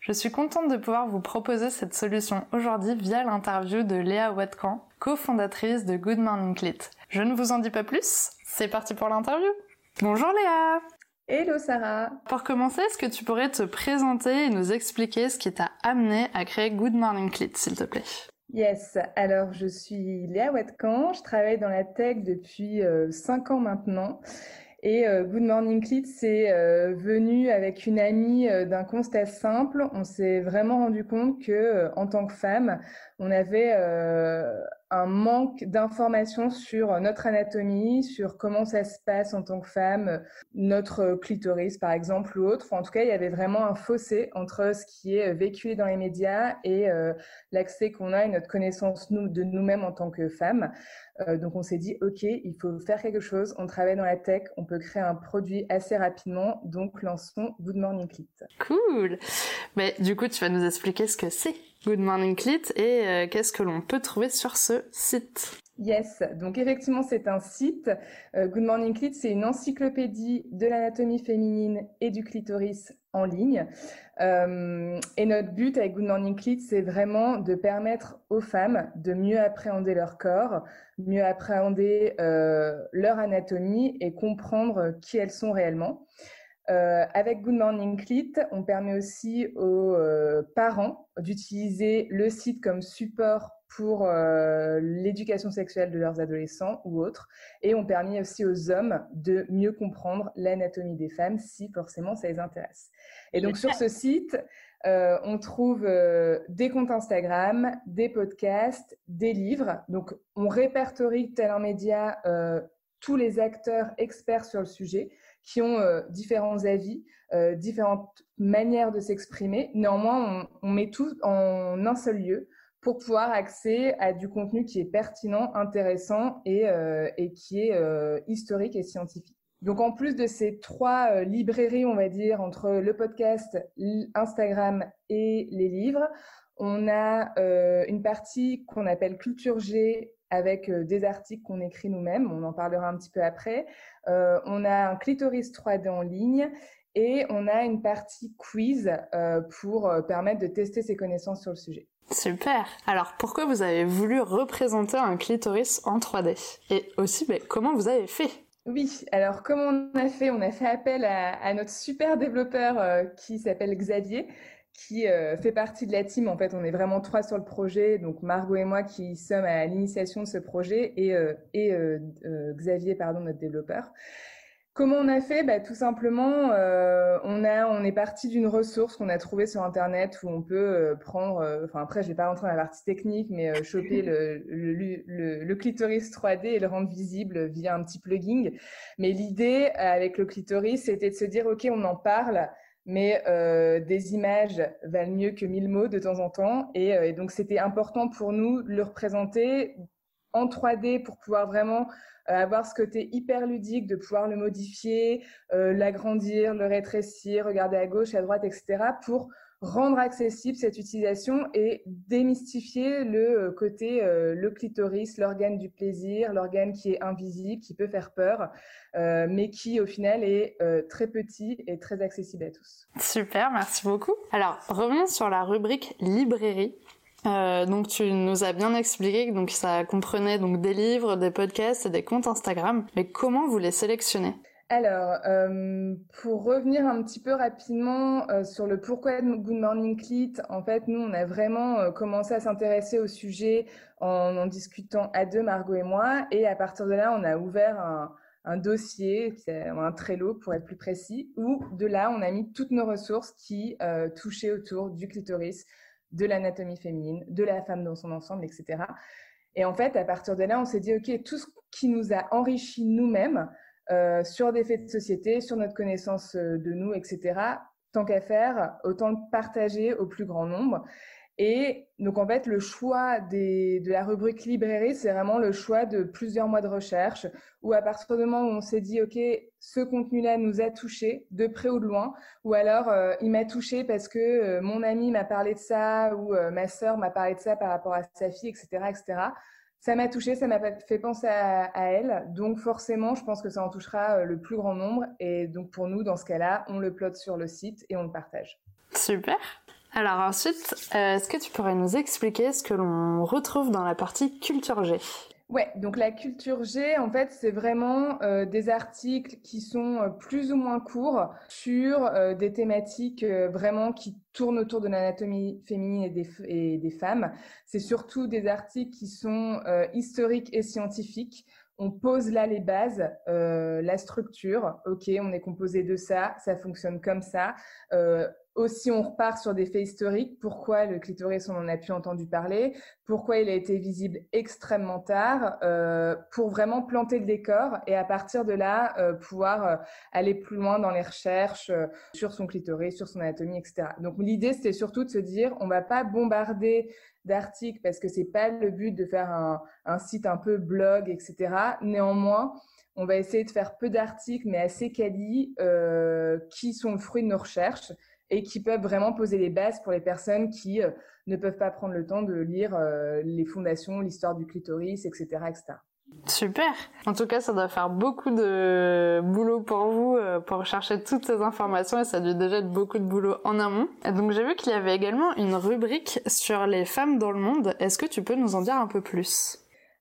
Je suis contente de pouvoir vous proposer cette solution aujourd'hui via l'interview de Léa Watkan, cofondatrice de Good Morning Clit. Je ne vous en dis pas plus, c'est parti pour l'interview. Bonjour Léa. Hello Sarah. Pour commencer, est-ce que tu pourrais te présenter et nous expliquer ce qui t'a amené à créer Good Morning Clit, s'il te plaît? Yes, alors je suis Léa Watkan, je travaille dans la tech depuis 5 euh, ans maintenant et euh, Good Morning Clit, c'est euh, venu avec une amie euh, d'un constat simple. On s'est vraiment rendu compte que, en tant que femme, on avait un manque d'informations sur notre anatomie, sur comment ça se passe en tant que femme, notre clitoris par exemple ou autre. en tout cas, il y avait vraiment un fossé entre ce qui est véhiculé dans les médias et l'accès qu'on a et notre connaissance de nous-mêmes en tant que femmes. Euh, donc on s'est dit, OK, il faut faire quelque chose. On travaille dans la tech, on peut créer un produit assez rapidement. Donc lançons Good Morning Clit. Cool. Mais du coup, tu vas nous expliquer ce que c'est Good Morning Clit et euh, qu'est-ce que l'on peut trouver sur ce site. Yes, donc effectivement c'est un site. Euh, Good Morning Clit, c'est une encyclopédie de l'anatomie féminine et du clitoris en ligne. Euh, et notre but avec Good Morning Clit, c'est vraiment de permettre aux femmes de mieux appréhender leur corps, mieux appréhender leur anatomie et comprendre qui elles sont réellement. Euh, avec Good Morning Clit, on permet aussi aux euh, parents d'utiliser le site comme support pour euh, l'éducation sexuelle de leurs adolescents ou autres. Et on permet aussi aux hommes de mieux comprendre l'anatomie des femmes si forcément ça les intéresse. Et donc sur ce site, on trouve des comptes Instagram, des podcasts, des livres. Donc on répertorie tel un média tous les acteurs experts sur le sujet qui ont euh, différents avis, euh, différentes manières de s'exprimer. Néanmoins, on, met tout en un seul lieu pour pouvoir accéder à du contenu qui est pertinent, intéressant et, euh, qui est historique et scientifique. Donc en plus de ces trois librairies, on va dire, entre le podcast, Instagram et les livres, on a une partie qu'on appelle Culture G avec des articles qu'on écrit nous-mêmes, on en parlera un petit peu après. Euh, on a un clitoris 3D en ligne et on a une partie quiz euh, pour euh, permettre de tester ses connaissances sur le sujet. Super. Alors pourquoi vous avez voulu représenter un clitoris en 3D Et aussi, comment vous avez fait? Oui, alors comment on a fait On a fait appel à, notre super développeur qui s'appelle Xavier, qui fait partie de la team. En fait, on est vraiment trois sur le projet, donc Margot et moi qui sommes à l'initiation de ce projet et, et Xavier, pardon, notre développeur. Comment on a fait? Bah, Tout simplement, euh, on, a, on est parti d'une ressource qu'on a trouvée sur Internet où on peut euh, prendre, euh, enfin après je vais pas rentrer dans la partie technique, mais choper le, clitoris 3D et le rendre visible via un petit plugin. Mais l'idée avec le clitoris, c'était de se dire, OK, on en parle, mais des images valent mieux que mille mots de temps en temps. Et, et donc c'était important pour nous de le représenter en 3D pour pouvoir vraiment euh, avoir ce côté hyper ludique de pouvoir le modifier, euh, l'agrandir, le rétrécir, regarder à gauche, à droite, etc. pour rendre accessible cette utilisation et démystifier le euh, côté le clitoris, l'organe du plaisir, l'organe qui est invisible, qui peut faire peur, mais qui au final est très petit et très accessible à tous. Super, merci beaucoup. Alors revenons sur la rubrique librairie. Euh, donc tu nous as bien expliqué que donc ça comprenait donc des livres, des podcasts et des comptes Instagram. Mais comment vous les sélectionnez? Alors, euh, pour revenir un petit peu rapidement euh, sur le pourquoi de Good Morning Clit, en fait, nous, on a vraiment commencé à s'intéresser au sujet en en discutant à deux, Margot et moi, et à partir de là, on a ouvert un, un dossier, un Trello pour être plus précis, où de là, on a mis toutes nos ressources qui touchaient autour du clitoris, de l'anatomie féminine, de la femme dans son ensemble, etc. Et en fait, à partir de là, on s'est dit, OK, tout ce qui nous a enrichi nous-mêmes euh, sur des faits de société, sur notre connaissance euh, de nous, etc., tant qu'à faire, autant le partager au plus grand nombre. Et donc, en fait, le choix de la rubrique librairie, c'est vraiment le choix de plusieurs mois de recherche, où à partir du moment où on s'est dit, OK, ce contenu-là nous a touché, de près ou de loin, ou alors euh, il m'a touché parce que euh, mon ami m'a parlé de ça, ou euh, ma sœur m'a parlé de ça par rapport à sa fille, etc., etc. Ça m'a touché, ça m'a fait penser à, à, elle. Donc, forcément, je pense que ça en touchera le plus grand nombre. Et donc, pour nous, dans ce cas-là, on le plotte sur le site et on le partage. Super. Alors ensuite, euh, est-ce que tu pourrais nous expliquer ce que l'on retrouve dans la partie culture G? Ouais, donc la culture G, en fait, c'est vraiment euh, des articles qui sont euh, plus ou moins courts sur des thématiques vraiment qui tournent autour de l'anatomie féminine et des, femmes. C'est surtout des articles qui sont historiques et scientifiques. On pose là les bases, la structure. Ok, on est composé de ça, ça fonctionne comme ça aussi, on repart sur des faits historiques. Pourquoi le clitoris, on en a pu entendu parler? Pourquoi il a été visible extrêmement tard euh, Pour vraiment planter le décor et à partir de là, euh, pouvoir euh, aller plus loin dans les recherches euh, sur son clitoris, sur son anatomie, etc. Donc l'idée, c'était surtout de se dire, on va pas bombarder d'articles parce que c'est pas le but de faire un, un site un peu blog, etc. Néanmoins, on va essayer de faire peu d'articles, mais assez quali, euh, qui sont le fruit de nos recherches et qui peuvent vraiment poser les bases pour les personnes qui euh, ne peuvent pas prendre le temps de lire euh, les fondations, l'histoire du clitoris, etc., etc. Super. En tout cas, ça doit faire beaucoup de boulot pour vous euh, pour chercher toutes ces informations et ça doit déjà être beaucoup de boulot en amont. donc j'ai vu qu'il y avait également une rubrique sur les femmes dans le monde. Est-ce que tu peux nous en dire un peu plus?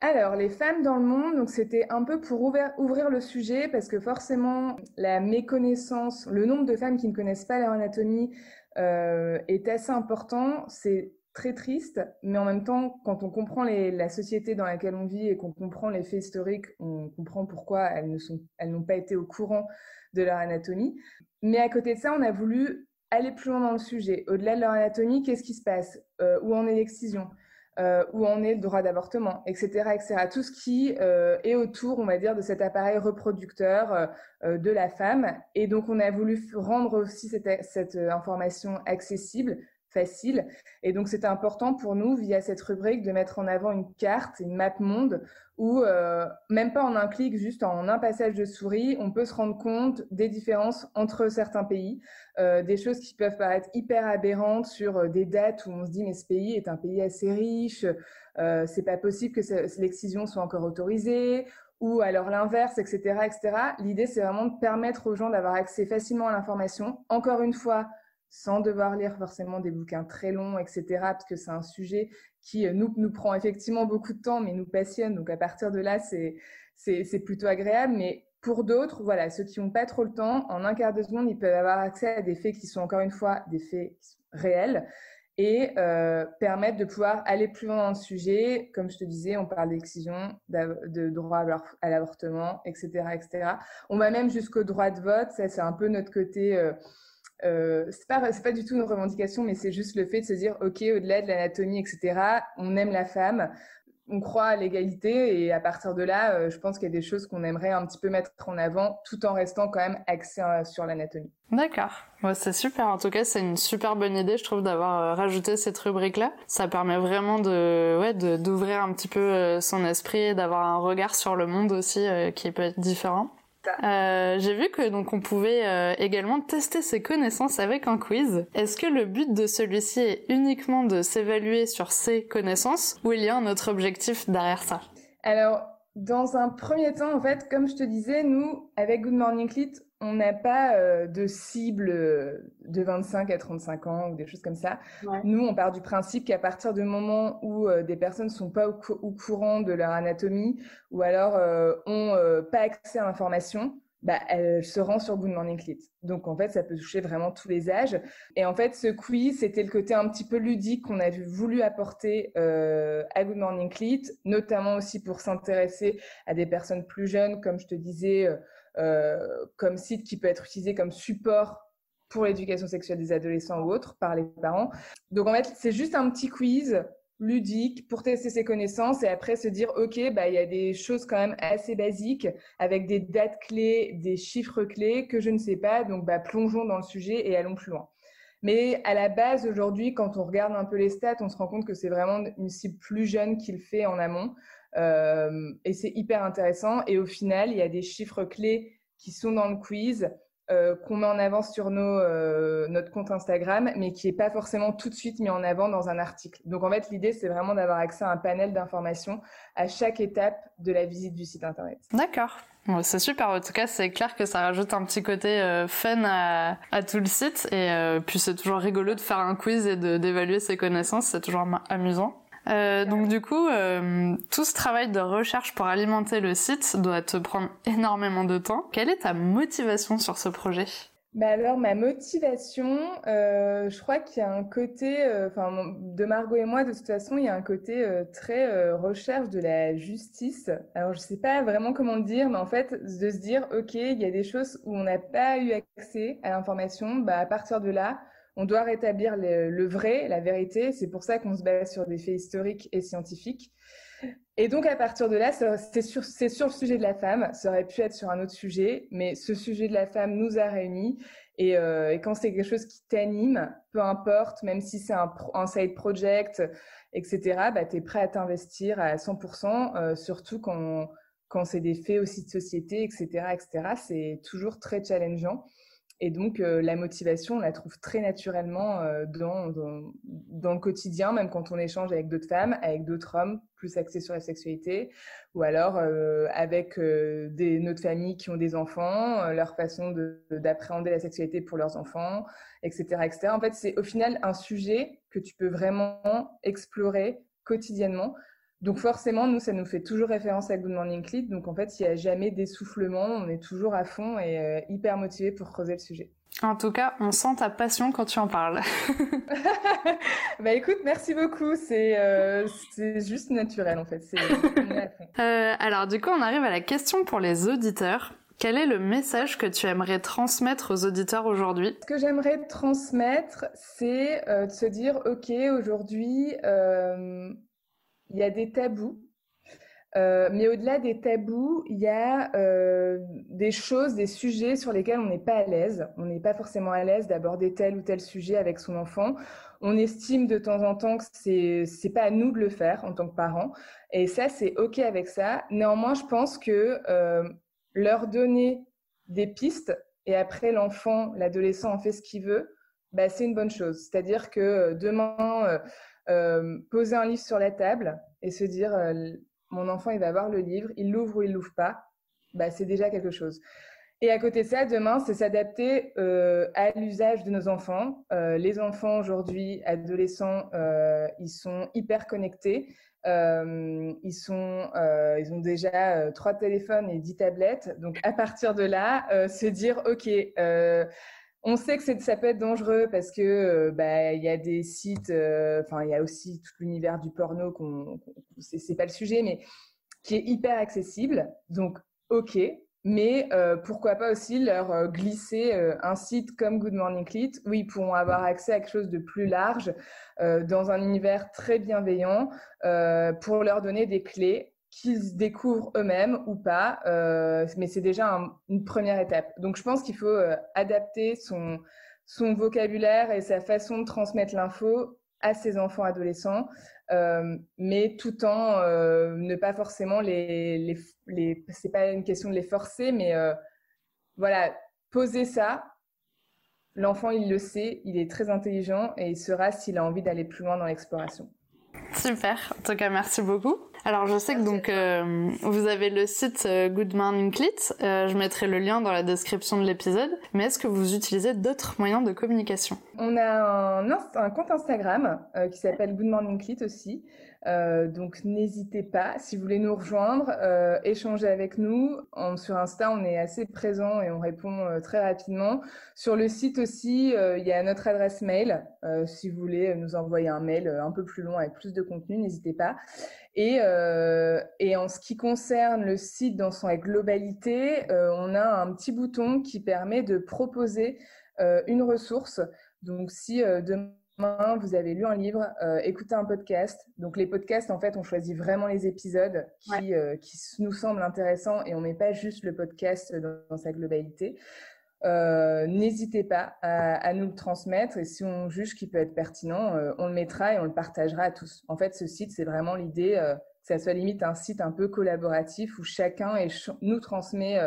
Alors, les femmes dans le monde, donc c'était un peu pour ouvrir, le sujet parce que forcément, la méconnaissance, le nombre de femmes qui ne connaissent pas leur anatomie euh, est assez important. C'est très triste, mais en même temps, quand on comprend la société dans laquelle on vit et qu'on comprend les faits historiques, on comprend pourquoi elles n'ont pas été au courant de leur anatomie. Mais à côté de ça, on a voulu aller plus loin dans le sujet. Au-delà de leur anatomie, qu'est-ce qui se passe? Euh, Où en est l'excision? Euh, où en est le droit d'avortement, etc., etc. Tout ce qui euh, est autour, on va dire, de cet appareil reproducteur euh, de la femme. Et donc, on a voulu rendre aussi cette, information accessible, facile. Et donc, c'était important pour nous, via cette rubrique, de mettre en avant une carte, une map monde, où euh, même pas en un clic, juste en un passage de souris, on peut se rendre compte des différences entre certains pays, euh, des choses qui peuvent paraître hyper aberrantes sur euh, des dates où on se dit mais ce pays est un pays assez riche, euh, c'est pas possible que l'excision soit encore autorisée, ou alors l'inverse, etc., etc. L'idée, c'est vraiment de permettre aux gens d'avoir accès facilement à l'information. Encore une fois, sans devoir lire forcément des bouquins très longs, etc., parce que c'est un sujet qui euh, nous, nous prend effectivement beaucoup de temps, mais nous passionne. Donc à partir de là, c'est, plutôt agréable. Mais pour d'autres, voilà, ceux qui n'ont pas trop le temps, en un quart de seconde, ils peuvent avoir accès à des faits qui sont encore une fois des faits réels et euh, permettre de pouvoir aller plus loin dans le sujet. Comme je te disais, on parle d'excision, de droit à l'avortement, etc., etc. On va même jusqu'au droit de vote. Ça, c'est un peu notre côté... Euh, euh, c'est pas c'est pas du tout une revendication, mais c'est juste le fait de se dire ok au-delà de l'anatomie etc. On aime la femme, on croit à l'égalité et à partir de là, euh, je pense qu'il y a des choses qu'on aimerait un petit peu mettre en avant tout en restant quand même axé euh, sur l'anatomie. D'accord, ouais, c'est super. En tout cas, c'est une super bonne idée, je trouve, d'avoir euh, rajouté cette rubrique-là. Ça permet vraiment de, ouais, d'ouvrir un petit peu son esprit, d'avoir un regard sur le monde aussi qui peut être différent. Euh, j'ai vu que donc on pouvait euh, également tester ses connaissances avec un quiz. Est-ce que le but de celui-ci est uniquement de s'évaluer sur ses connaissances ou il y a un autre objectif derrière ça? Alors, dans un premier temps, en fait, comme je te disais, nous, avec Good Morning Clit, on n'a pas euh, de cible euh, de 25 à 35 ans ou des choses comme ça. Ouais. Nous, on part du principe qu'à partir du moment où euh, des personnes sont pas au, cou au, courant de leur anatomie ou alors euh, ont pas accès à l'information, bah, elles se rendent sur Good Morning Clit. Donc, en fait, ça peut toucher vraiment tous les âges. Et en fait, ce quiz, c'était le côté un petit peu ludique qu'on a voulu apporter à Good Morning Clit, notamment aussi pour s'intéresser à des personnes plus jeunes, comme je te disais, comme site qui peut être utilisé comme support pour l'éducation sexuelle des adolescents ou autres par les parents. Donc en fait, c'est juste un petit quiz ludique pour tester ses connaissances et après se dire ok bah il y a des choses quand même assez basiques avec des dates clés, des chiffres clés que je ne sais pas donc bah plongeons dans le sujet et allons plus loin. Mais à la base, aujourd'hui, quand on regarde un peu les stats, on se rend compte que c'est vraiment une cible plus jeune qui le fait en amont. Euh, et c'est hyper intéressant. Et au final, il y a des chiffres clés qui sont dans le quiz. Euh, qu'on met en avant sur nos, euh, notre compte Instagram, mais qui n'est pas forcément tout de suite mis en avant dans un article. Donc en fait, l'idée, c'est vraiment d'avoir accès à un panel d'informations à chaque étape de la visite du site Internet. D'accord. c'est super. En tout cas, c'est clair que ça rajoute un petit côté fun à, tout le site. Et puis, c'est toujours rigolo de faire un quiz et d'évaluer ses connaissances. C'est toujours amusant. Euh, donc du coup, euh, tout ce travail de recherche pour alimenter le site doit te prendre énormément de temps. Quelle est ta motivation sur ce projet? Bah alors ma motivation, euh, je crois qu'il y a un côté, enfin de Margot et moi de toute façon, il y a un côté très recherche de la justice. Alors je sais pas vraiment comment le dire, mais en fait de se dire ok, il y a des choses où on n'a pas eu accès à l'information, bah à partir de là, on doit rétablir le, vrai, la vérité. C'est pour ça qu'on se base sur des faits historiques et scientifiques. Et donc, à partir de là, c'est sur, le sujet de la femme. Ça aurait pu être sur un autre sujet, mais ce sujet de la femme nous a réunis. Et, euh, quand c'est quelque chose qui t'anime, peu importe, même si c'est un, side project, etc., bah, tu es prêt à t'investir à 100%, euh, surtout quand, quand c'est des faits aussi de société, etc., etc. C'est toujours très challengeant. Et donc, euh, la motivation, on la trouve très naturellement euh, dans, dans, le quotidien, même quand on échange avec d'autres femmes, avec d'autres hommes plus axés sur la sexualité, ou alors euh, avec des, notre famille qui ont des enfants, leur façon d'appréhender la sexualité pour leurs enfants, etc. etc. En fait, c'est au final un sujet que tu peux vraiment explorer quotidiennement donc forcément, nous, ça nous fait toujours référence à Good Morning Clit. Donc en fait, il n'y a jamais d'essoufflement, on est toujours à fond et euh, hyper motivé pour creuser le sujet. En tout cas, on sent ta passion quand tu en parles. bah écoute, merci beaucoup. C'est euh, juste naturel en fait. Euh, alors du coup, on arrive à la question pour les auditeurs. Quel est le message que tu aimerais transmettre aux auditeurs aujourd'hui? Ce que j'aimerais transmettre, c'est de se dire, OK, aujourd'hui, il y a des tabous. Euh, mais au-delà des tabous, il y a euh, des choses, des sujets sur lesquels on n'est pas à l'aise. On n'est pas forcément à l'aise d'aborder tel ou tel sujet avec son enfant. On estime de temps en temps que c'est c'est pas à nous de le faire en tant que parents. Et ça, c'est ok avec ça. Néanmoins, je pense que euh, leur donner des pistes et après l'enfant, l'adolescent en fait ce qu'il veut, bah, c'est une bonne chose. C'est-à-dire que demain poser un livre sur la table et se dire euh, mon enfant il va voir le livre, il l'ouvre ou il l'ouvre pas, bah, c'est déjà quelque chose. Et à côté de ça, demain, c'est s'adapter euh, à l'usage de nos enfants. les enfants aujourd'hui, adolescents, ils sont hyper connectés. ils sont, ils ont déjà trois téléphones et dix tablettes. Donc à partir de là, se dire ok, on sait que ça peut être dangereux parce que euh, bah il y a des sites, euh, enfin il y a aussi tout l'univers du porno qu'on, c'est pas le sujet, mais qui est hyper accessible. Donc ok, mais euh, pourquoi pas aussi leur glisser un site comme Good Morning Clit où ils pourront avoir accès à quelque chose de plus large dans un univers très bienveillant pour leur donner des clés qu'ils découvrent eux-mêmes ou pas, euh, mais c'est déjà une première étape. Donc je pense qu'il faut euh, adapter son, vocabulaire et sa façon de transmettre l'info à ses enfants adolescents, euh, mais tout en ne pas forcément les, les, les c'est pas une question de les forcer, mais voilà, poser ça. L'enfant, il le sait, il est très intelligent et il sera s'il a envie d'aller plus loin dans l'exploration. Super. En tout cas, merci beaucoup. Alors, je sais que donc euh, vous avez le site euh, Good Morning Clit. Euh, je mettrai le lien dans la description de l'épisode. Mais est-ce que vous utilisez d'autres moyens de communication? On a un, un compte Instagram qui s'appelle Good Morning Clit aussi. Euh, donc n'hésitez pas, si vous voulez nous rejoindre, euh, échanger avec nous. sur Insta, on est assez présent et on répond euh, très rapidement. Sur le site aussi, il y a notre adresse mail. si vous voulez nous envoyer un mail un peu plus long avec plus de contenu, n'hésitez pas. Et, et, en ce qui concerne le site dans son globalité, on a un petit bouton qui permet de proposer une ressource. Donc si demain vous avez lu un livre, euh, écouté un podcast. Donc les podcasts, en fait, on choisit vraiment les épisodes qui, euh, qui nous semblent intéressants et on met pas juste le podcast dans, sa globalité. N'hésitez pas à, nous le transmettre et si on juge qu'il peut être pertinent, on le mettra et on le partagera à tous. En fait, ce site, c'est vraiment l'idée que ça soit limite un site un peu collaboratif où chacun nous transmet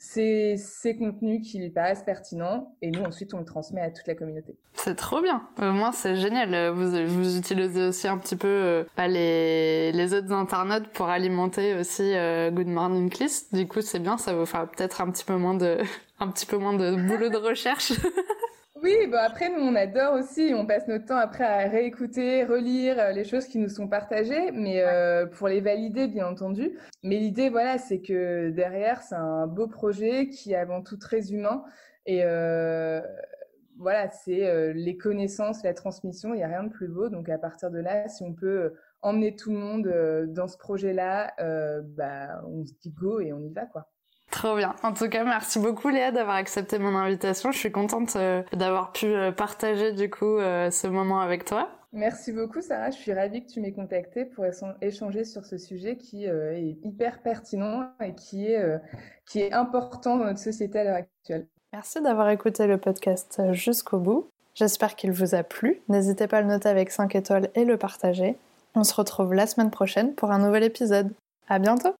ces, contenus qui lui paraissent pertinents et nous ensuite on le transmet à toute la communauté. C'est trop bien. Au moins c'est génial. Vous, vous utilisez aussi un petit peu euh, bah, les, les autres internautes pour alimenter aussi euh, Good Morning List. Du coup c'est bien. Ça vous fera peut-être un petit peu moins de un petit peu moins de boulot de recherche. Oui, bah après, nous, on adore aussi. On passe notre temps après à réécouter, relire euh, les choses qui nous sont partagées, mais euh, pour les valider, bien entendu. Mais l'idée, voilà, c'est que derrière, c'est un beau projet qui est avant tout très humain. Et euh, voilà, c'est les connaissances, la transmission, il n'y a rien de plus beau. Donc, à partir de là, si on peut emmener tout le monde dans ce projet-là, bah, on se dit go et on y va, quoi. Trop bien. En tout cas, merci beaucoup Léa d'avoir accepté mon invitation. Je suis contente euh, d'avoir pu euh, partager du coup euh, ce moment avec toi. Merci beaucoup Sarah, je suis ravie que tu m'aies contactée pour échanger sur ce sujet qui est hyper pertinent et qui est, qui est important dans notre société à l'heure actuelle. Merci d'avoir écouté le podcast jusqu'au bout. J'espère qu'il vous a plu. N'hésitez pas à le noter avec 5 étoiles et le partager. On se retrouve la semaine prochaine pour un nouvel épisode. À bientôt!